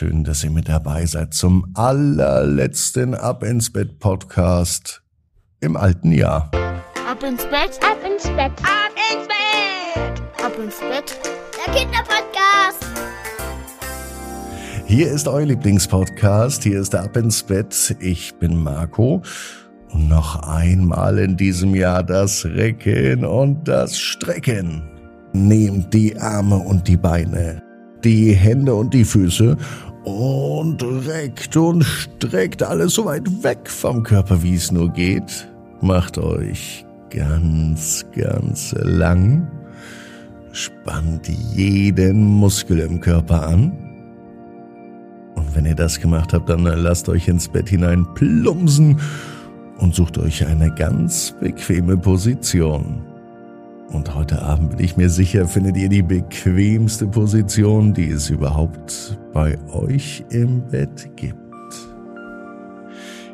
Schön, dass ihr mit dabei seid zum allerletzten Ab ins Bett Podcast im alten Jahr. Ab ins Bett, ab ins Bett, ab ins Bett, ab ins Bett. Der Kinderpodcast. Hier ist euer Lieblingspodcast, hier ist Ab ins Bett. Ich bin Marco. Und noch einmal in diesem Jahr das Recken und das Strecken. Nehmt die Arme und die Beine die Hände und die Füße und reckt und streckt alles so weit weg vom Körper, wie es nur geht. Macht euch ganz, ganz lang. Spannt jeden Muskel im Körper an. Und wenn ihr das gemacht habt, dann lasst euch ins Bett hinein plumpsen und sucht euch eine ganz bequeme Position. Und heute Abend bin ich mir sicher, findet ihr die bequemste Position, die es überhaupt bei euch im Bett gibt.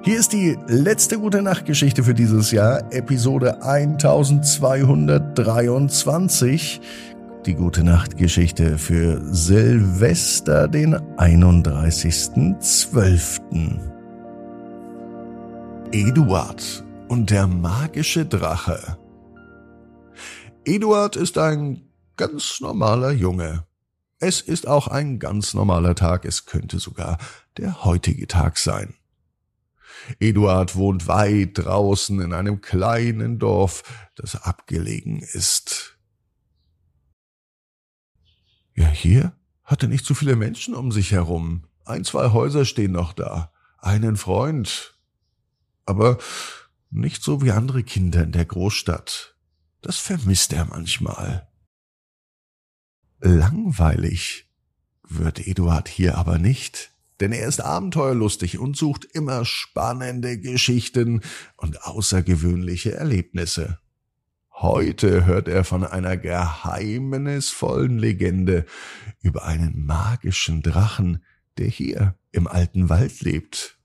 Hier ist die letzte gute Nachtgeschichte für dieses Jahr, Episode 1223. Die gute Nachtgeschichte für Silvester, den 31.12. Eduard und der magische Drache. Eduard ist ein ganz normaler Junge. Es ist auch ein ganz normaler Tag, es könnte sogar der heutige Tag sein. Eduard wohnt weit draußen in einem kleinen Dorf, das abgelegen ist. Ja, hier hat er nicht so viele Menschen um sich herum. Ein, zwei Häuser stehen noch da, einen Freund. Aber nicht so wie andere Kinder in der Großstadt. Das vermisst er manchmal. Langweilig wird Eduard hier aber nicht, denn er ist abenteuerlustig und sucht immer spannende Geschichten und außergewöhnliche Erlebnisse. Heute hört er von einer geheimnisvollen Legende über einen magischen Drachen, der hier im alten Wald lebt.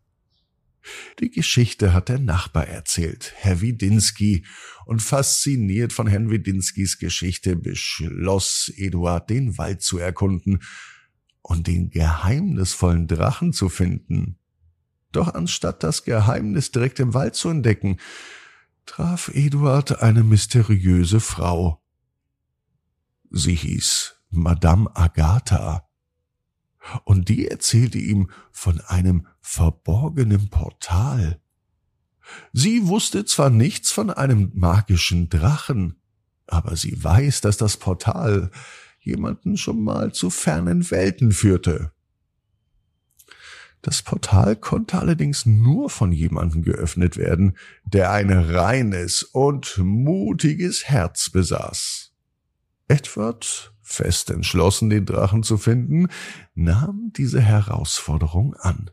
Die Geschichte hat der Nachbar erzählt, Herr Widinski, und fasziniert von Herrn Widinskis Geschichte beschloss Eduard, den Wald zu erkunden und den geheimnisvollen Drachen zu finden. Doch anstatt das Geheimnis direkt im Wald zu entdecken, traf Eduard eine mysteriöse Frau. Sie hieß Madame Agatha und die erzählte ihm von einem verborgenen Portal. Sie wusste zwar nichts von einem magischen Drachen, aber sie weiß, dass das Portal jemanden schon mal zu fernen Welten führte. Das Portal konnte allerdings nur von jemandem geöffnet werden, der ein reines und mutiges Herz besaß. Edward fest entschlossen, den Drachen zu finden, nahm diese Herausforderung an.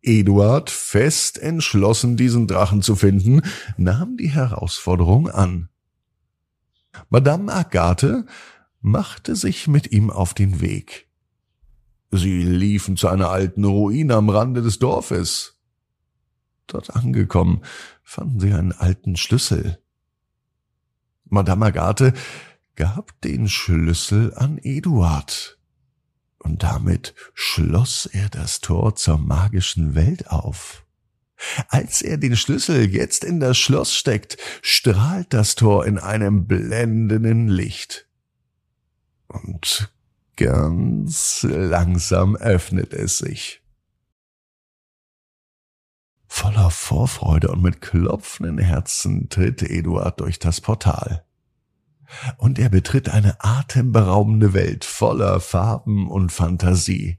Eduard, fest entschlossen, diesen Drachen zu finden, nahm die Herausforderung an. Madame Agathe machte sich mit ihm auf den Weg. Sie liefen zu einer alten Ruine am Rande des Dorfes. Dort angekommen, fanden sie einen alten Schlüssel. Madame Agathe gab den Schlüssel an Eduard. Und damit schloss er das Tor zur magischen Welt auf. Als er den Schlüssel jetzt in das Schloss steckt, strahlt das Tor in einem blendenden Licht. Und ganz langsam öffnet es sich. Voller Vorfreude und mit klopfenden Herzen tritt Eduard durch das Portal und er betritt eine atemberaubende Welt voller Farben und Fantasie.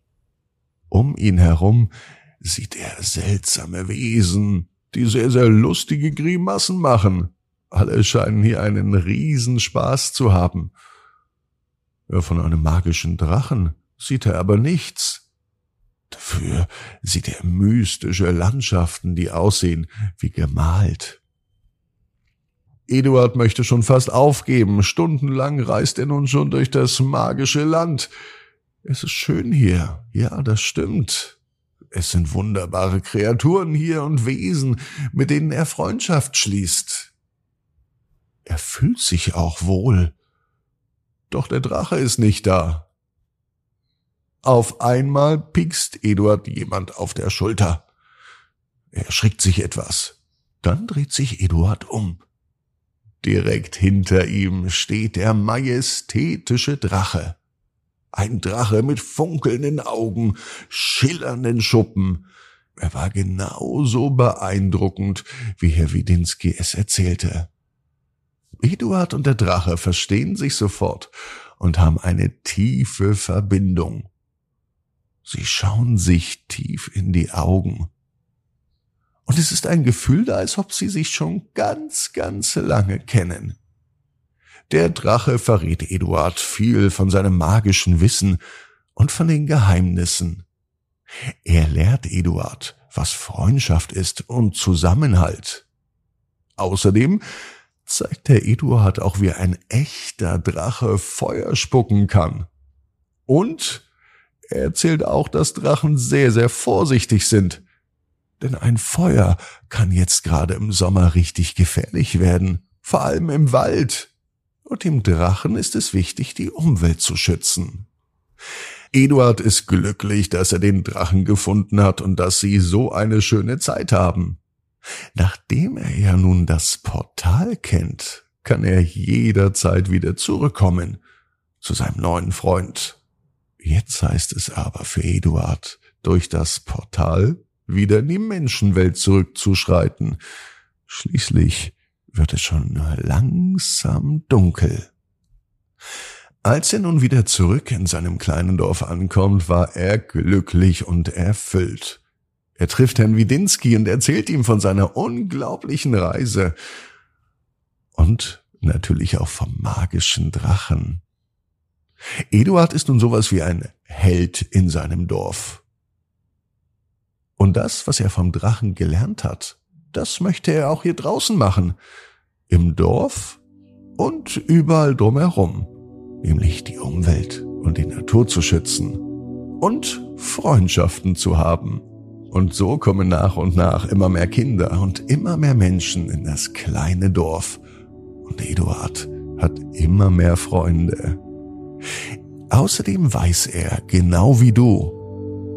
Um ihn herum sieht er seltsame Wesen, die sehr, sehr lustige Grimassen machen. Alle scheinen hier einen Riesenspaß zu haben. Von einem magischen Drachen sieht er aber nichts. Dafür sieht er mystische Landschaften, die aussehen wie gemalt. Eduard möchte schon fast aufgeben. Stundenlang reist er nun schon durch das magische Land. Es ist schön hier. Ja, das stimmt. Es sind wunderbare Kreaturen hier und Wesen, mit denen er Freundschaft schließt. Er fühlt sich auch wohl. Doch der Drache ist nicht da. Auf einmal piekst Eduard jemand auf der Schulter. Er schreckt sich etwas. Dann dreht sich Eduard um. Direkt hinter ihm steht der majestätische Drache. Ein Drache mit funkelnden Augen, schillernden Schuppen. Er war genauso beeindruckend, wie Herr Widinski es erzählte. Eduard und der Drache verstehen sich sofort und haben eine tiefe Verbindung. Sie schauen sich tief in die Augen. Und es ist ein Gefühl da, als ob sie sich schon ganz, ganz lange kennen. Der Drache verrät Eduard viel von seinem magischen Wissen und von den Geheimnissen. Er lehrt Eduard, was Freundschaft ist und Zusammenhalt. Außerdem zeigt der Eduard auch, wie ein echter Drache Feuer spucken kann. Und er erzählt auch, dass Drachen sehr, sehr vorsichtig sind. Denn ein Feuer kann jetzt gerade im Sommer richtig gefährlich werden, vor allem im Wald. Und dem Drachen ist es wichtig, die Umwelt zu schützen. Eduard ist glücklich, dass er den Drachen gefunden hat und dass sie so eine schöne Zeit haben. Nachdem er ja nun das Portal kennt, kann er jederzeit wieder zurückkommen zu seinem neuen Freund. Jetzt heißt es aber für Eduard, durch das Portal wieder in die Menschenwelt zurückzuschreiten. Schließlich wird es schon langsam dunkel. Als er nun wieder zurück in seinem kleinen Dorf ankommt, war er glücklich und erfüllt. Er trifft Herrn Widinski und erzählt ihm von seiner unglaublichen Reise und natürlich auch vom magischen Drachen. Eduard ist nun sowas wie ein Held in seinem Dorf. Und das, was er vom Drachen gelernt hat, das möchte er auch hier draußen machen. Im Dorf und überall drumherum. Nämlich die Umwelt und die Natur zu schützen. Und Freundschaften zu haben. Und so kommen nach und nach immer mehr Kinder und immer mehr Menschen in das kleine Dorf. Und Eduard hat immer mehr Freunde. Außerdem weiß er, genau wie du,